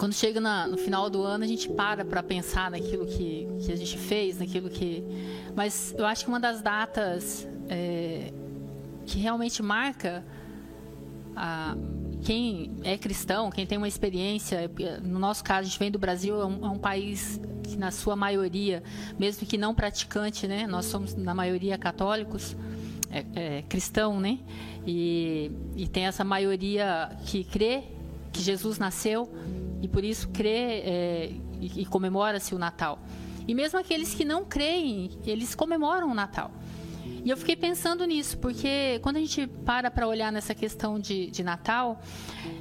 quando chega na, no final do ano, a gente para para pensar naquilo que, que a gente fez, naquilo que. Mas eu acho que uma das datas é, que realmente marca a, quem é cristão, quem tem uma experiência, no nosso caso, a gente vem do Brasil, é um, é um país que, na sua maioria, mesmo que não praticante, né, nós somos, na maioria, católicos, é, é, cristão, né, e, e tem essa maioria que crê que Jesus nasceu e por isso crê é, e, e comemora-se o Natal. E mesmo aqueles que não creem, eles comemoram o Natal. E eu fiquei pensando nisso, porque quando a gente para para olhar nessa questão de, de Natal,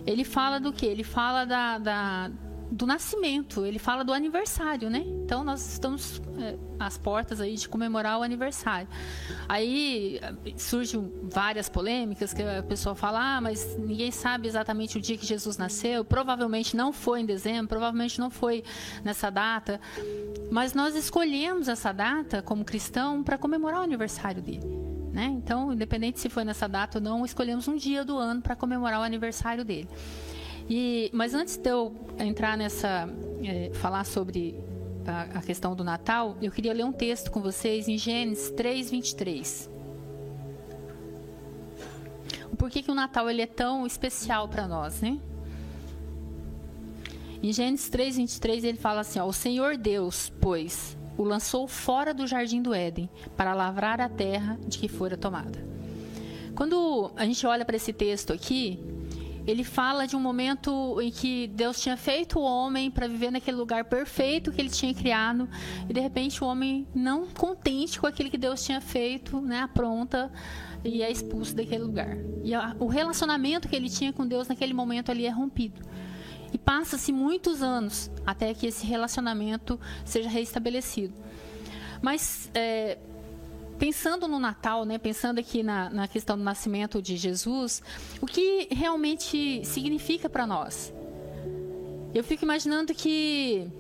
ele fala do que? Ele fala da, da do nascimento, ele fala do aniversário, né? Então nós estamos é, às portas aí de comemorar o aniversário. Aí surgem várias polêmicas que a pessoa fala, ah, mas ninguém sabe exatamente o dia que Jesus nasceu. Provavelmente não foi em dezembro, provavelmente não foi nessa data. Mas nós escolhemos essa data como cristão para comemorar o aniversário dele. Né? Então, independente se foi nessa data ou não, escolhemos um dia do ano para comemorar o aniversário dele. E, mas antes de eu entrar nessa, é, falar sobre a, a, questão do Natal, eu queria ler um texto com vocês em Gênesis 3, 23. Por que, que o Natal ele é tão especial para nós, né? Em Gênesis 3, 23, ele fala assim: ó, O Senhor Deus, pois, o lançou fora do jardim do Éden para lavrar a terra de que fora tomada. Quando a gente olha para esse texto aqui, ele fala de um momento em que Deus tinha feito o homem para viver naquele lugar perfeito que ele tinha criado e de repente o homem não contente com aquilo que Deus tinha feito, né, apronta e é expulso daquele lugar. E a, o relacionamento que ele tinha com Deus naquele momento ali é rompido. E passa-se muitos anos até que esse relacionamento seja restabelecido. Mas é, pensando no Natal, né, pensando aqui na, na questão do nascimento de Jesus, o que realmente significa para nós? Eu fico imaginando que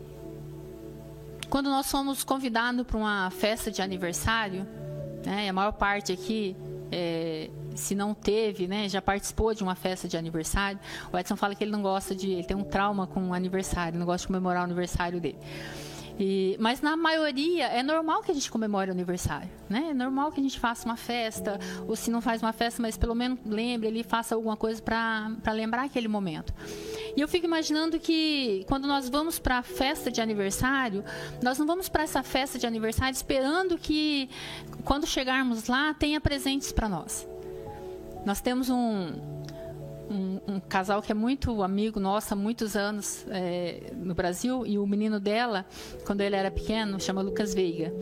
quando nós somos convidados para uma festa de aniversário, né, a maior parte aqui, é, se não teve, né, já participou de uma festa de aniversário. O Edson fala que ele não gosta de, ele tem um trauma com o aniversário, não gosta de comemorar o aniversário dele. E, mas na maioria é normal que a gente comemore o aniversário, né? É normal que a gente faça uma festa, ou se não faz uma festa, mas pelo menos lembre ele faça alguma coisa para lembrar aquele momento. E eu fico imaginando que quando nós vamos para a festa de aniversário, nós não vamos para essa festa de aniversário esperando que quando chegarmos lá tenha presentes para nós. Nós temos um um, um, casal que é muito amigo nosso há muitos anos é, no Brasil e o menino dela, quando ele era pequeno, chama Lucas Veiga.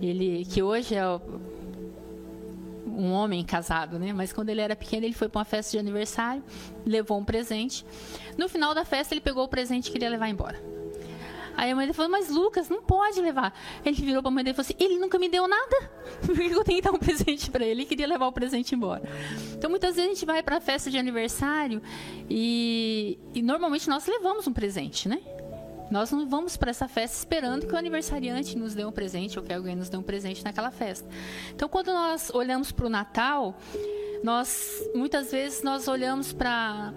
Ele que hoje é um homem casado, né? Mas quando ele era pequeno, ele foi para uma festa de aniversário, levou um presente. No final da festa, ele pegou o presente e queria levar embora. Aí a mãe dele falou, mas Lucas, não pode levar. Ele virou para a mãe dele e falou assim, ele nunca me deu nada. Por que eu tenho que dar um presente para ele? Ele queria levar o presente embora. Então, muitas vezes a gente vai para a festa de aniversário e, e normalmente nós levamos um presente, né? Nós não vamos para essa festa esperando que o aniversariante nos dê um presente ou que alguém nos dê um presente naquela festa. Então, quando nós olhamos para o Natal, nós muitas vezes nós olhamos para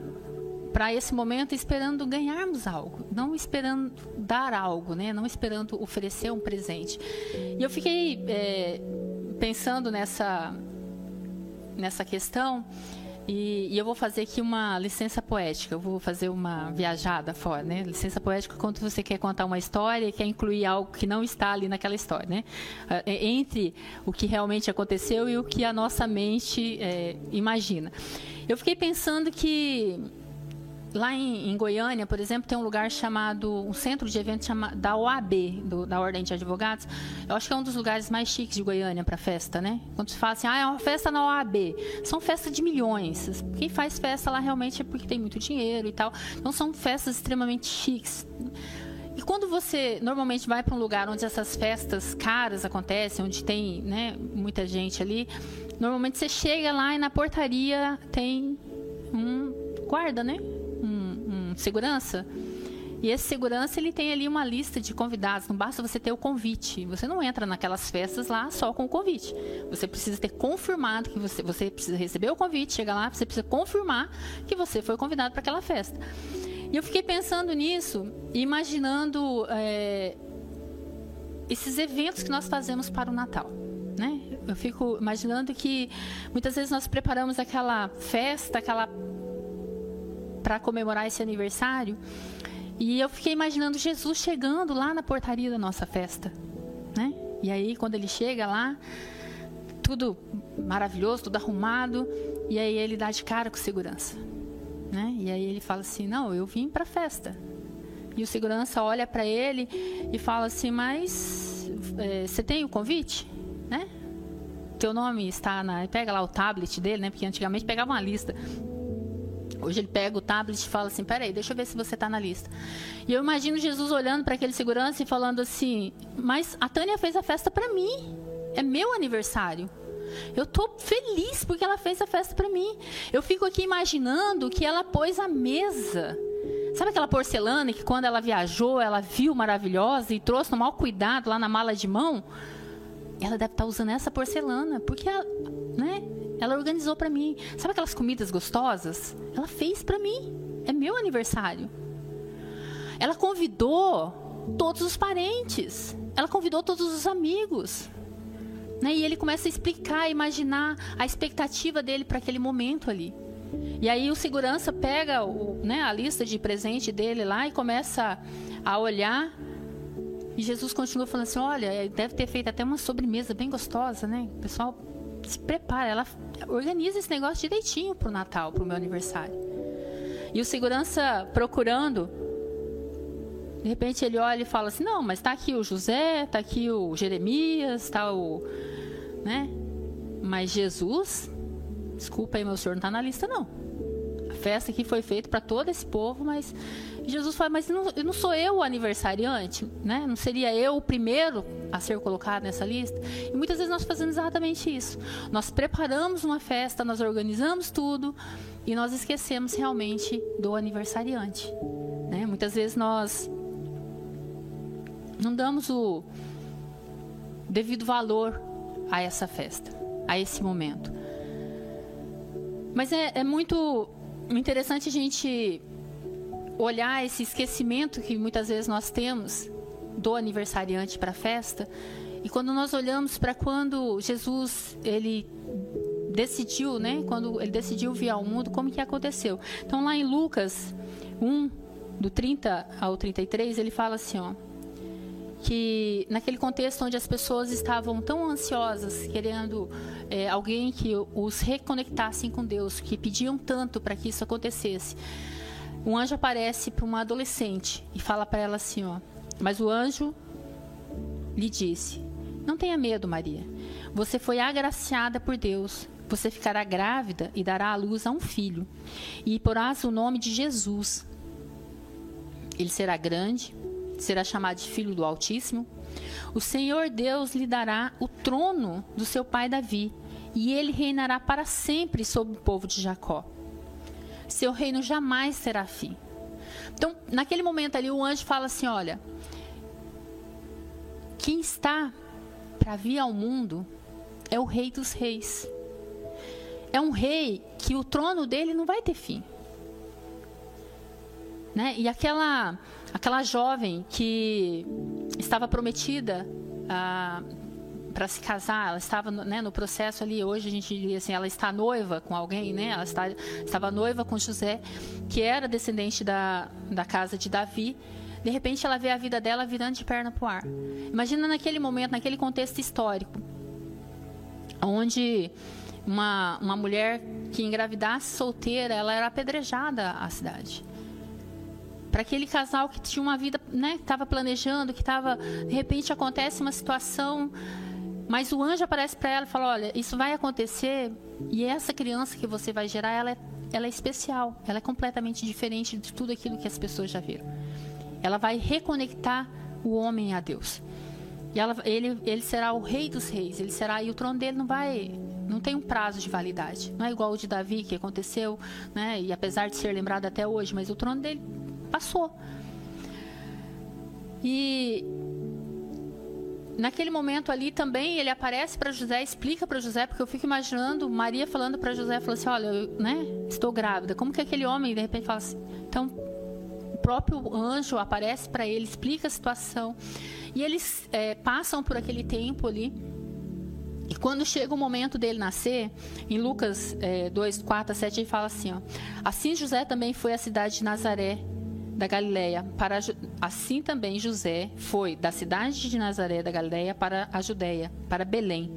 para esse momento esperando ganharmos algo, não esperando dar algo, né? não esperando oferecer um presente. E eu fiquei é, pensando nessa, nessa questão e, e, eu vou fazer aqui uma licença poética, eu vou fazer uma viajada fora, né? Licença poética quando você quer contar uma história e quer incluir algo que não está ali naquela história, né? É, entre o que realmente aconteceu e o que a nossa mente é, imagina. Eu fiquei pensando que Lá em, em, Goiânia, por exemplo, tem um lugar chamado, um centro de eventos chama, da OAB, do, da Ordem de Advogados. Eu acho que é um dos lugares mais chiques de Goiânia para festa, né? Quando se fala assim, ah, é uma festa na OAB. São festas de milhões. Quem faz festa lá realmente é porque tem muito dinheiro e tal. Então são festas extremamente chiques. E quando você normalmente vai para um lugar onde essas festas caras acontecem, onde tem né, muita gente ali, normalmente você chega lá e na portaria tem um guarda, né? Segurança. E esse segurança ele tem ali uma lista de convidados. Não basta você ter o convite. Você não entra naquelas festas lá só com o convite. Você precisa ter confirmado que você, você precisa receber o convite, chega lá, você precisa confirmar que você foi convidado para aquela festa. E eu fiquei pensando nisso, imaginando é, esses eventos que nós fazemos para o Natal, né? Eu fico imaginando que muitas vezes nós preparamos aquela festa, aquela para comemorar esse aniversário, e eu fiquei imaginando Jesus chegando lá na portaria da nossa festa, né? E aí quando ele chega lá, tudo maravilhoso, tudo arrumado, e aí ele dá de cara com segurança, né? E aí ele fala assim: "Não, eu vim para a festa". E o segurança olha para ele e fala assim: "Mas é, você tem o convite, né? Teu nome está na, pega lá o tablet dele, né? Porque antigamente pegava uma lista. Hoje ele pega o tablet e fala assim: peraí, deixa eu ver se você está na lista. E eu imagino Jesus olhando para aquele segurança e falando assim: mas a Tânia fez a festa para mim, é meu aniversário. Eu tô feliz porque ela fez a festa para mim. Eu fico aqui imaginando que ela pôs a mesa. Sabe aquela porcelana que quando ela viajou, ela viu maravilhosa e trouxe no maior cuidado lá na mala de mão? Ela deve estar tá usando essa porcelana, porque ela, né, ela organizou para mim. Sabe aquelas comidas gostosas? Ela fez para mim. É meu aniversário. Ela convidou todos os parentes. Ela convidou todos os amigos. Né? E ele começa a explicar, imaginar a expectativa dele para aquele momento ali. E aí o segurança pega o, né, a lista de presente dele lá e começa a olhar. E Jesus continua falando assim: olha, deve ter feito até uma sobremesa bem gostosa, né? O pessoal se prepara, ela organiza esse negócio direitinho pro Natal, pro meu aniversário. E o segurança procurando, de repente ele olha e fala assim: "Não, mas está aqui o José, está aqui o Jeremias, está o né? Mas Jesus, desculpa aí, meu senhor, não está na lista, não. Festa aqui foi feita para todo esse povo, mas Jesus fala, mas não, não sou eu o aniversariante, né? Não seria eu o primeiro a ser colocado nessa lista? E muitas vezes nós fazemos exatamente isso. Nós preparamos uma festa, nós organizamos tudo e nós esquecemos realmente do aniversariante. Né? Muitas vezes nós não damos o devido valor a essa festa, a esse momento. Mas é, é muito interessante a gente olhar esse esquecimento que muitas vezes nós temos do aniversariante para a festa. E quando nós olhamos para quando Jesus ele decidiu, né? Quando ele decidiu vir ao mundo, como que aconteceu? Então lá em Lucas 1 do 30 ao 33, ele fala assim, ó: que naquele contexto onde as pessoas estavam tão ansiosas, querendo é, alguém que os reconectasse com Deus, que pediam tanto para que isso acontecesse, um anjo aparece para uma adolescente e fala para ela assim, ó. Mas o anjo lhe disse: Não tenha medo, Maria. Você foi agraciada por Deus. Você ficará grávida e dará à luz a um filho, e porás o nome de Jesus. Ele será grande será chamado de Filho do Altíssimo. O Senhor Deus lhe dará o trono do seu pai Davi, e ele reinará para sempre sobre o povo de Jacó. Seu reino jamais terá fim. Então, naquele momento ali, o anjo fala assim: Olha, quem está para vir ao mundo é o Rei dos Reis. É um rei que o trono dele não vai ter fim. Né? E aquela, aquela jovem que estava prometida ah, para se casar, ela estava né, no processo ali, hoje a gente diria assim, ela está noiva com alguém, né? ela está, estava noiva com José, que era descendente da, da casa de Davi. De repente ela vê a vida dela virando de perna para o ar. Imagina naquele momento, naquele contexto histórico, onde uma, uma mulher que engravidasse solteira, ela era apedrejada à cidade para aquele casal que tinha uma vida, né, que estava planejando, que estava, de repente acontece uma situação, mas o anjo aparece para ela e fala: olha, isso vai acontecer e essa criança que você vai gerar, ela é, ela é especial, ela é completamente diferente de tudo aquilo que as pessoas já viram. Ela vai reconectar o homem a Deus. E ela, ele, ele será o rei dos reis, ele será e o trono dele não vai não tem um prazo de validade. Não é igual o de Davi que aconteceu, né? E apesar de ser lembrado até hoje, mas o trono dele passou. E naquele momento ali também ele aparece para José, explica para José, porque eu fico imaginando Maria falando para José, falou assim, olha, eu, né, estou grávida. Como que aquele homem de repente fala assim, então próprio anjo aparece para ele, explica a situação. E eles é, passam por aquele tempo ali. E quando chega o momento dele nascer, em Lucas é, 2, 4 a 7, ele fala assim: ó, Assim José também foi à cidade de Nazaré, da Galileia, para assim também José foi da cidade de Nazaré da Galileia para a Judéia, para Belém,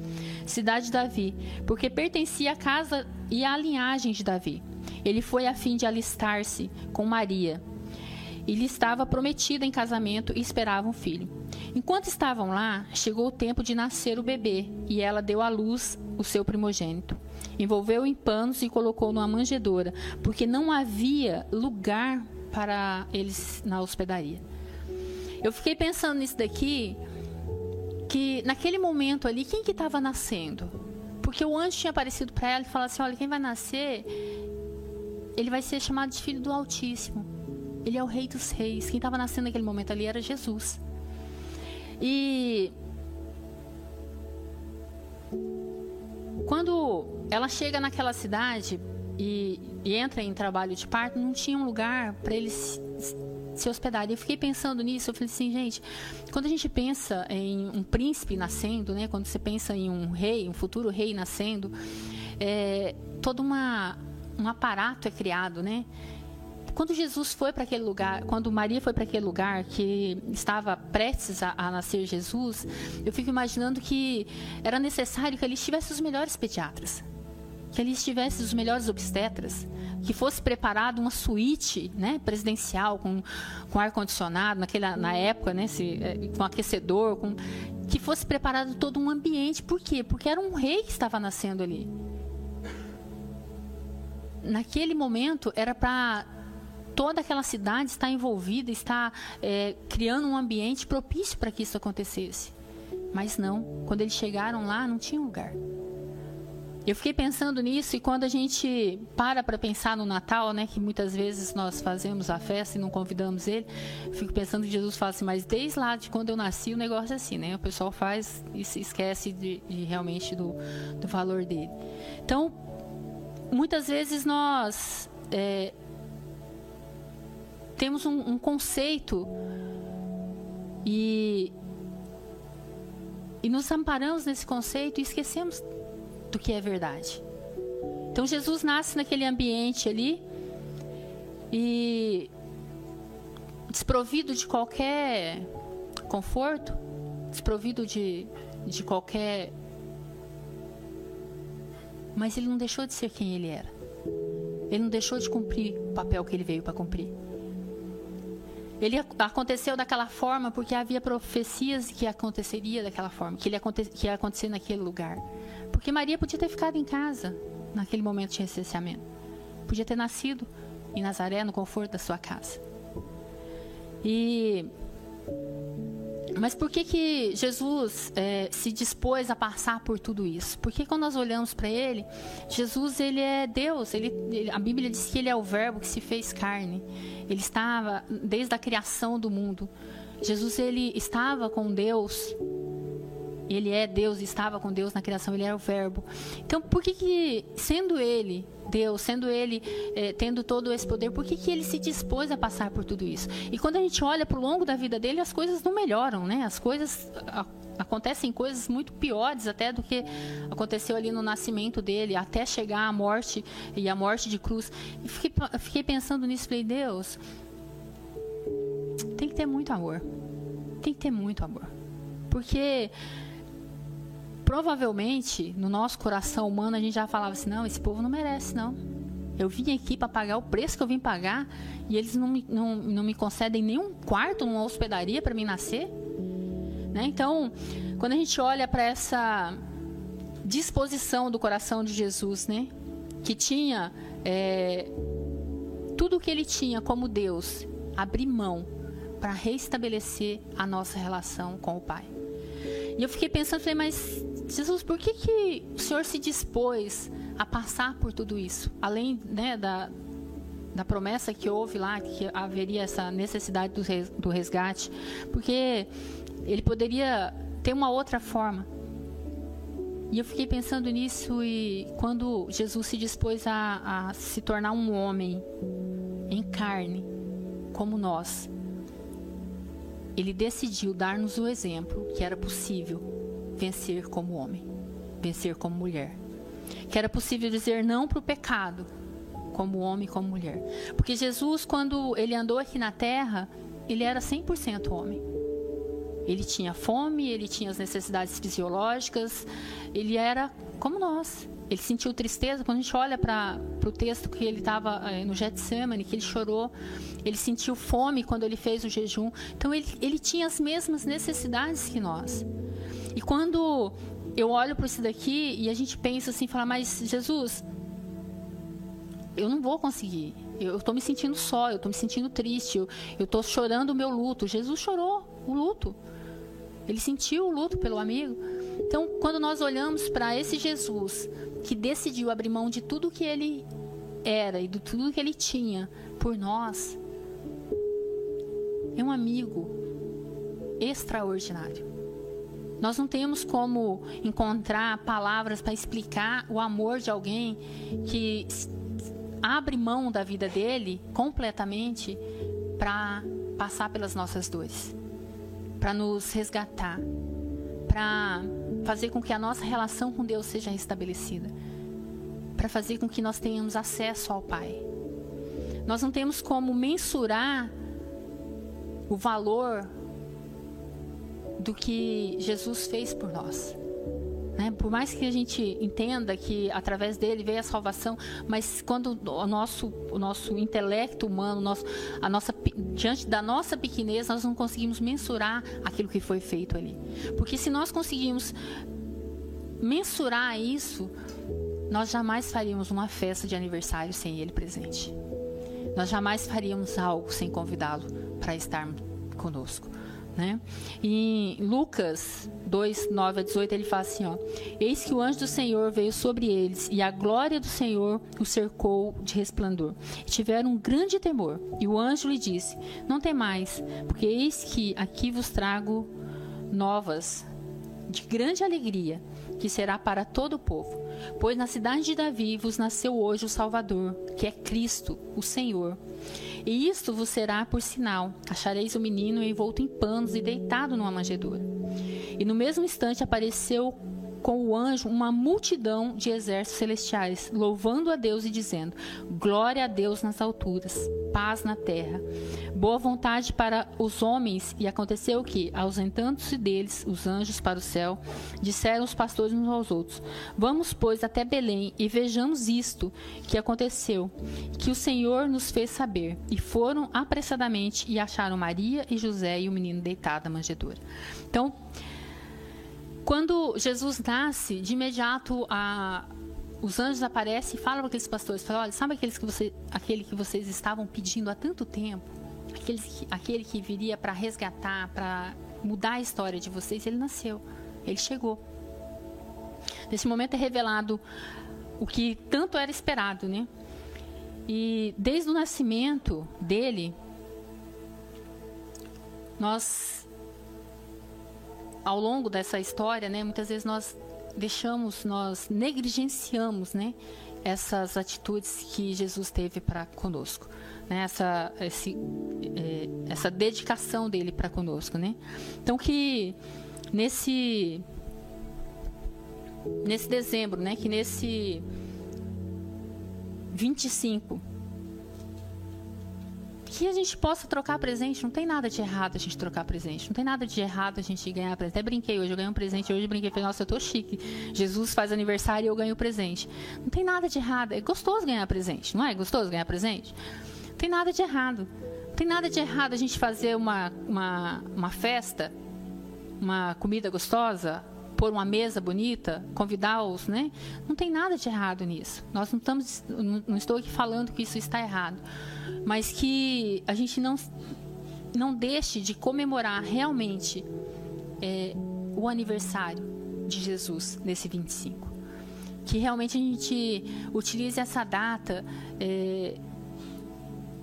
cidade de Davi, porque pertencia à casa e à linhagem de Davi. Ele foi a fim de alistar-se com Maria, e lhe estava prometida em casamento e esperava um filho. Enquanto estavam lá, chegou o tempo de nascer o bebê, e ela deu à luz o seu primogênito. Envolveu em panos e colocou numa manjedoura, porque não havia lugar para eles na hospedaria. Eu fiquei pensando nisso daqui, que naquele momento ali, quem que estava nascendo? Porque o anjo tinha aparecido para ela e falado assim, olha, quem vai nascer, ele vai ser chamado de filho do Altíssimo. Ele é o Rei dos Reis. Quem estava nascendo naquele momento ali era Jesus. E quando ela chega naquela cidade e, e, entra em trabalho de parto, não tinha um lugar para eles se, se hospedarem. Eu fiquei pensando nisso, eu falei assim, gente, quando a gente pensa em um príncipe nascendo, né, quando você pensa em um rei, um futuro rei nascendo, é, todo uma, um aparato é criado, né? quando Jesus foi para aquele lugar, quando Maria foi para aquele lugar que estava prestes a, a, nascer Jesus, eu fico imaginando que era necessário que ali estivesse os melhores pediatras, que ali estivesse os melhores obstetras, que fosse preparado uma suíte, né, presidencial com, com ar condicionado naquela na época, né, se, é, com aquecedor, com que fosse preparado todo um ambiente. Por quê? Porque era um rei que estava nascendo ali naquele momento era para toda aquela cidade está envolvida, está é, criando um ambiente propício para que isso acontecesse. Mas não, quando eles chegaram lá, não tinha lugar. Eu fiquei pensando nisso e quando a gente para para pensar no Natal, né, que muitas vezes nós fazemos a festa e não convidamos ele, fico pensando que Jesus fala assim, mas desde lá de quando eu nasci o negócio é assim, né? O pessoal faz e se esquece de, de realmente do, do valor dele. Então, muitas vezes nós é, temos um, um conceito e, e nos amparamos nesse conceito e esquecemos do que é verdade. Então Jesus nasce naquele ambiente ali e desprovido de qualquer conforto, desprovido de, de qualquer. Mas ele não deixou de ser quem ele era. Ele não deixou de cumprir o papel que ele veio para cumprir. Ele aconteceu daquela forma porque havia profecias que aconteceria daquela forma, que, ele aconte, que ia acontecer naquele lugar. Porque Maria podia ter ficado em casa naquele momento de recenseamento. Podia ter nascido em Nazaré, no conforto da sua casa. E mas por que, que Jesus é, se dispôs a passar por tudo isso? Porque quando nós olhamos para ele, Jesus ele é Deus. Ele, ele, a Bíblia diz que ele é o Verbo que se fez carne. Ele estava desde a criação do mundo. Jesus ele estava com Deus. Ele é Deus, estava com Deus na criação, ele era o Verbo. Então, por que que, sendo ele Deus, sendo ele é, tendo todo esse poder, por que que ele se dispôs a passar por tudo isso? E quando a gente olha para o longo da vida dele, as coisas não melhoram, né? As coisas a, acontecem coisas muito piores até do que aconteceu ali no nascimento dele, até chegar à morte e a morte de cruz. E fiquei, fiquei pensando nisso, falei, Deus, tem que ter muito amor. Tem que ter muito amor. Porque provavelmente no nosso coração humano a gente já falava assim: não, esse povo não merece, não. Eu vim aqui para pagar o preço que eu vim pagar e eles não me, não, não me concedem nenhum quarto numa hospedaria para mim nascer. Né? Então, quando a gente olha para essa disposição do coração de Jesus, né, que tinha é, tudo o que ele tinha como Deus, abrir mão para restabelecer a nossa relação com o Pai. E eu fiquei pensando, falei, mas Jesus, por que, que o Senhor se dispôs a passar por tudo isso? Além né, da, da promessa que houve lá, que haveria essa necessidade do resgate, porque ele poderia ter uma outra forma. E eu fiquei pensando nisso e quando Jesus se dispôs a, a se tornar um homem em carne, como nós, ele decidiu dar-nos o exemplo que era possível vencer como homem, vencer como mulher. Que era possível dizer não para o pecado, como homem e como mulher. Porque Jesus, quando ele andou aqui na terra, ele era 100% homem. Ele tinha fome, ele tinha as necessidades fisiológicas, ele era como nós. Ele sentiu tristeza. Quando a gente olha para o texto que ele estava é, no Getsemane, que ele chorou, ele sentiu fome quando ele fez o jejum. Então ele, ele tinha as mesmas necessidades que nós. E quando eu olho para isso daqui e a gente pensa assim, fala, mas Jesus, eu não vou conseguir. Eu estou me sentindo só, eu estou me sentindo triste, eu estou chorando o meu luto. Jesus chorou o luto. Ele sentiu o luto pelo amigo. Então, quando nós olhamos para esse Jesus que decidiu abrir mão de tudo que ele era e de tudo que ele tinha por nós, é um amigo extraordinário. Nós não temos como encontrar palavras para explicar o amor de alguém que abre mão da vida dele completamente para passar pelas nossas dores para nos resgatar, para fazer com que a nossa relação com Deus seja restabelecida, para fazer com que nós tenhamos acesso ao Pai. Nós não temos como mensurar o valor do que Jesus fez por nós. Né? Por mais que a gente entenda que através dele veio a salvação, mas quando o nosso, o nosso intelecto humano, nosso, a nossa, diante da nossa pequenez, nós não conseguimos mensurar aquilo que foi feito ali. Porque se nós conseguimos mensurar isso, nós jamais faríamos uma festa de aniversário sem ele presente. Nós jamais faríamos algo sem convidá-lo para estar conosco. Né? Em Lucas 2, 9 a 18, ele fala assim: ó, Eis que o anjo do Senhor veio sobre eles, e a glória do Senhor o cercou de resplandor. E tiveram um grande temor. E o anjo lhe disse: Não temais, porque eis que aqui vos trago novas de grande alegria, que será para todo o povo. Pois na cidade de Davi vos nasceu hoje o Salvador, que é Cristo, o Senhor. E isto vos será por sinal: achareis o menino envolto em panos e deitado numa manjedoura. E no mesmo instante apareceu com o anjo uma multidão de exércitos celestiais, louvando a Deus e dizendo: Glória a Deus nas alturas, paz na terra, boa vontade para os homens. E aconteceu que, ausentando-se deles os anjos para o céu, disseram os pastores uns aos outros: Vamos, pois, até Belém e vejamos isto que aconteceu, que o Senhor nos fez saber. E foram apressadamente e acharam Maria e José e o menino deitado na manjedoura. Então, quando Jesus nasce, de imediato a, os anjos aparecem e falam para aqueles pastores, falam, olha, sabe aqueles que você, aquele que vocês estavam pedindo há tanto tempo? Aquele que, aquele que viria para resgatar, para mudar a história de vocês, ele nasceu, ele chegou. Nesse momento é revelado o que tanto era esperado, né? E desde o nascimento dele, nós ao longo dessa história, né, muitas vezes nós deixamos, nós negligenciamos, né, essas atitudes que Jesus teve para conosco, né, essa, esse, é, essa dedicação dele para conosco, né. Então que nesse nesse dezembro, né, que nesse 25 que a gente possa trocar presente. Não tem nada de errado a gente trocar presente. Não tem nada de errado a gente ganhar presente. Até brinquei hoje, eu ganhei um presente hoje, brinquei, falei, nossa, eu tô chique. Jesus faz aniversário e eu ganho presente. Não tem nada de errado. É gostoso ganhar presente, não é? Gostoso ganhar presente? Não tem nada de errado. Não tem nada de errado a gente fazer uma, uma, uma festa, uma comida gostosa, pôr uma mesa bonita, convidá-los, né? Não tem nada de errado nisso. Nós não estamos, não estou aqui falando que isso está errado, mas que a gente não não deixe de comemorar realmente é, o aniversário de Jesus nesse 25. Que realmente a gente utilize essa data é,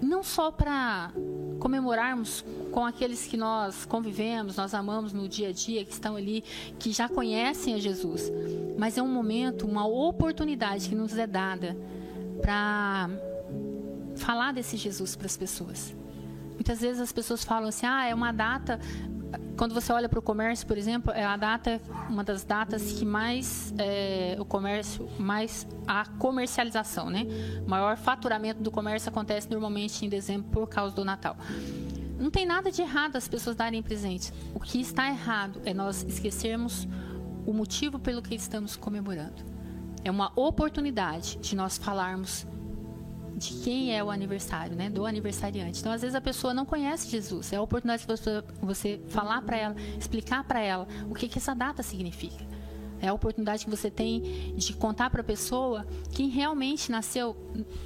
não só para comemorarmos com aqueles que nós convivemos, nós amamos no dia a dia, que estão ali, que já conhecem a Jesus, mas é um momento, uma oportunidade que nos é dada para falar desse Jesus para as pessoas. Muitas vezes as pessoas falam assim: ah, é uma data. Quando você olha para o comércio, por exemplo, é a data, uma das datas que mais é, o comércio, mais a comercialização, né? O maior faturamento do comércio acontece normalmente em dezembro por causa do Natal. Não tem nada de errado as pessoas darem presentes. O que está errado é nós esquecermos o motivo pelo que estamos comemorando. É uma oportunidade de nós falarmos de quem é o aniversário, né? Do aniversariante. Então, às vezes a pessoa não conhece Jesus. É a oportunidade de você, você falar para ela, explicar para ela o que, que essa data significa. É a oportunidade que você tem de contar para a pessoa quem realmente nasceu,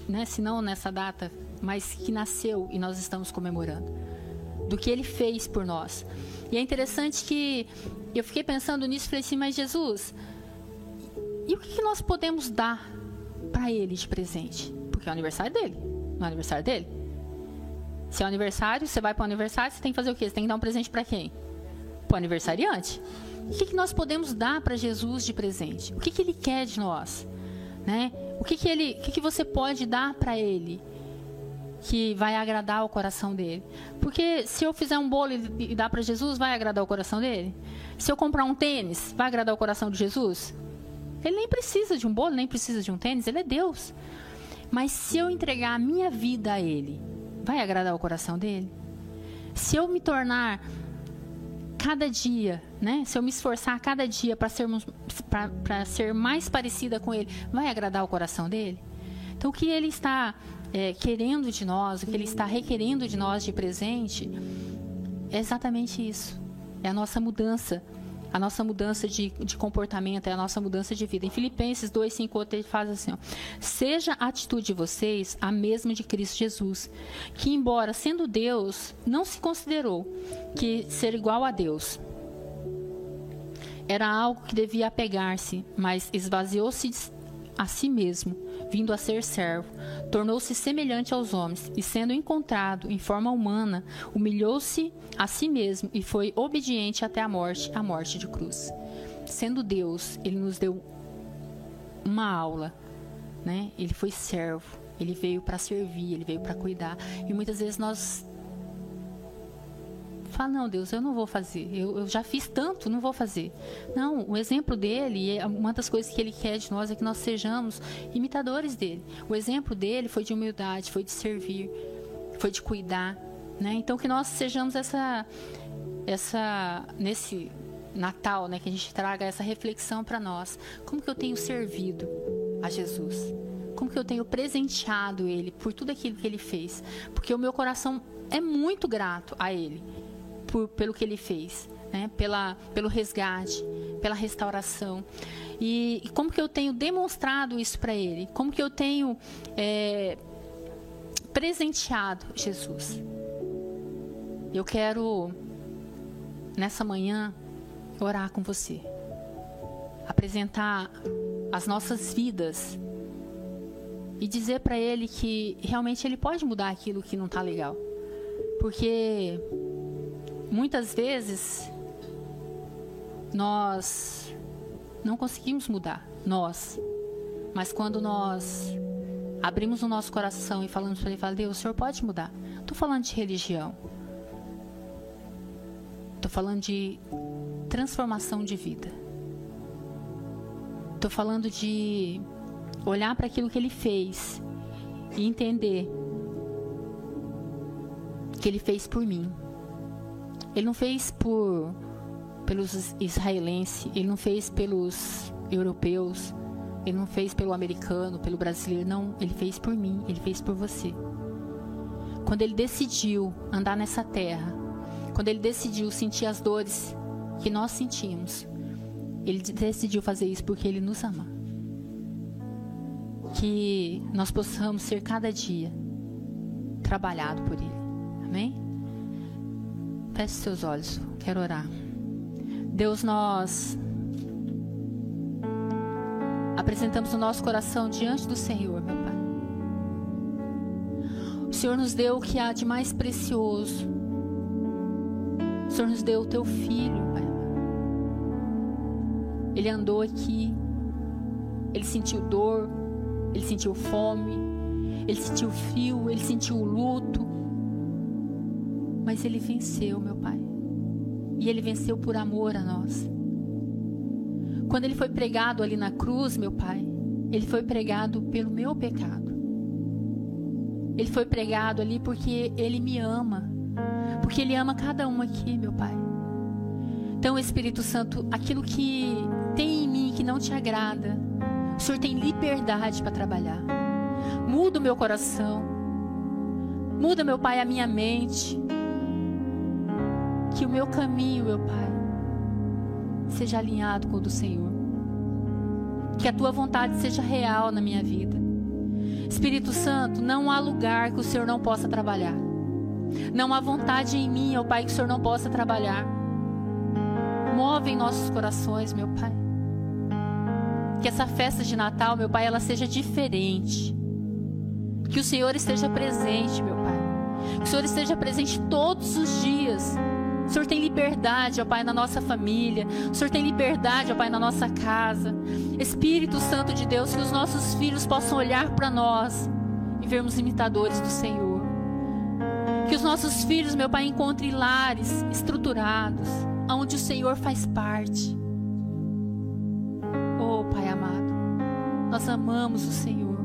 né? Se não nessa data, mas que nasceu e nós estamos comemorando. Do que ele fez por nós. E é interessante que eu fiquei pensando nisso e falei assim, mas Jesus, e o que, que nós podemos dar para ele de presente? Porque é o aniversário dele. Não é o aniversário dele? Se é o aniversário, você vai para o aniversário, você tem que fazer o quê? Você tem que dar um presente para quem? Para o aniversariante. O que, que nós podemos dar para Jesus de presente? O que, que ele quer de nós? Né? O que, que, ele, o que, que você pode dar para ele que vai agradar o coração dele? Porque se eu fizer um bolo e, dar para Jesus, vai agradar o coração dele? Se eu comprar um tênis, vai agradar o coração de Jesus? Ele nem precisa de um bolo, nem precisa de um tênis, ele é Deus. Mas se eu entregar a minha vida a Ele, vai agradar o coração dele? Se eu me tornar cada dia, né? Se eu me esforçar cada dia para sermos para ser mais parecida com Ele, vai agradar o coração dele? Então, o que Ele está é, querendo de nós, o que Ele está requerendo de nós de presente, é exatamente isso. É a nossa mudança a nossa mudança de, de comportamento, é a nossa mudança de vida. Em Filipenses 2, 5, ele faz assim: ó, Seja a atitude de vocês a mesma de Cristo Jesus, que, embora sendo Deus, não se considerou que ser igual a Deus era algo que devia apegar-se, mas esvaziou-se a si mesmo, vindo a ser servo, tornou-se semelhante aos homens e, sendo encontrado em forma humana, humilhou-se a si mesmo e foi obediente até a morte a morte de cruz. Sendo Deus, ele nos deu uma aula, né? Ele foi servo, ele veio para servir, ele veio para cuidar. E muitas vezes nós fala, não, Deus, eu não vou fazer. Eu, eu, já fiz tanto, não vou fazer. Não, o exemplo dele, é uma das coisas que ele quer de nós é que nós sejamos imitadores dele. O exemplo dele foi de humildade, foi de servir, foi de cuidar. Né? Então, que nós sejamos essa, essa nesse Natal, né, que a gente traga essa reflexão para nós. Como que eu tenho servido a Jesus? Como que eu tenho presenteado Ele por tudo aquilo que Ele fez? Porque o meu coração é muito grato a Ele por, pelo que ele fez, né? Pela, pelo resgate, pela restauração. E, e como que eu tenho demonstrado isso para ele? Como que eu tenho é, presenteado Jesus? Eu quero, nessa manhã, orar com você. Apresentar as nossas vidas e dizer para ele que realmente ele pode mudar aquilo que não está legal. Porque muitas vezes nós não conseguimos mudar, nós. Mas quando nós abrimos o nosso coração e falamos para ele, fala, Deus, o Senhor pode mudar. Estou falando de religião. Estou falando de transformação de vida. Estou falando de olhar para aquilo que ele fez e entender que ele fez por mim. Ele não fez por pelos israelenses, ele não fez pelos europeus, ele não fez pelo americano, pelo brasileiro, não, ele fez por mim, ele fez por você. Quando ele decidiu andar nessa terra, quando ele decidiu sentir as dores que nós sentimos, ele decidiu fazer isso porque ele nos ama. Que nós possamos ser cada dia trabalhado por ele. Amém? Feche seus olhos, quero orar. Deus, nós apresentamos o nosso coração diante do Senhor, meu Pai. O Senhor nos deu o que há de mais precioso. O Senhor nos deu o teu filho, Pai. Ele andou aqui, ele sentiu dor, ele sentiu fome, ele sentiu frio, ele sentiu luto, Mas ele venceu, meu Pai. E ele venceu por amor a nós. Quando ele foi pregado ali na cruz, meu Pai, ele foi pregado pelo meu pecado. Ele foi pregado ali porque ele me ama. Porque ele ama cada um aqui, meu Pai. Então, Espírito Santo, aquilo que tem em mim que não te agrada, o Senhor tem liberdade para trabalhar. Muda o meu coração. Muda, meu Pai, a minha mente. Que o meu caminho, meu Pai, seja alinhado com o do Senhor. Que a tua vontade seja real na minha vida. Espírito Santo, não há lugar que o Senhor não possa trabalhar. Não há vontade em mim, ó Pai, que o Senhor não possa trabalhar. Move em nossos corações, meu Pai. Que essa festa de Natal, meu Pai, ela seja diferente. Que o Senhor esteja presente, meu Pai. Que o Senhor esteja presente todos os dias. O Senhor tem liberdade, ó Pai, na nossa família. O Senhor tem liberdade, ó Pai, na nossa casa. Espírito Santo de Deus, que os nossos filhos possam olhar para nós e vermos imitadores do Senhor. Que os nossos filhos, meu Pai, encontrem lares estruturados, onde o Senhor faz parte. Oh, Pai amado, nós amamos o Senhor.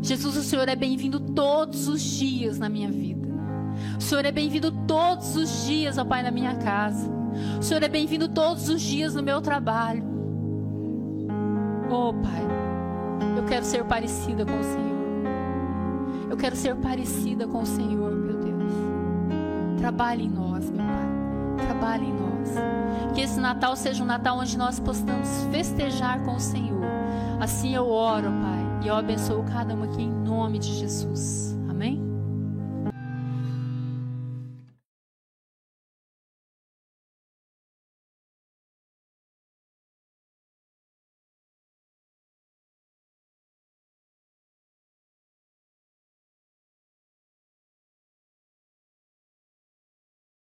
Jesus, o Senhor é bem-vindo todos os dias na minha vida. O Senhor é bem-vindo todos os dias, ó Pai, na minha casa. O Senhor é bem-vindo todos os dias no meu trabalho. Oh, Pai, eu quero ser parecida com o Senhor. Eu quero ser parecida com o Senhor, meu Deus. Trabalhe em nós, meu Pai. Trabalhe em nós. Que esse Natal seja um Natal onde nós possamos festejar com o Senhor. Assim eu oro, Pai, e eu abençoo cada um aqui em nome de Jesus.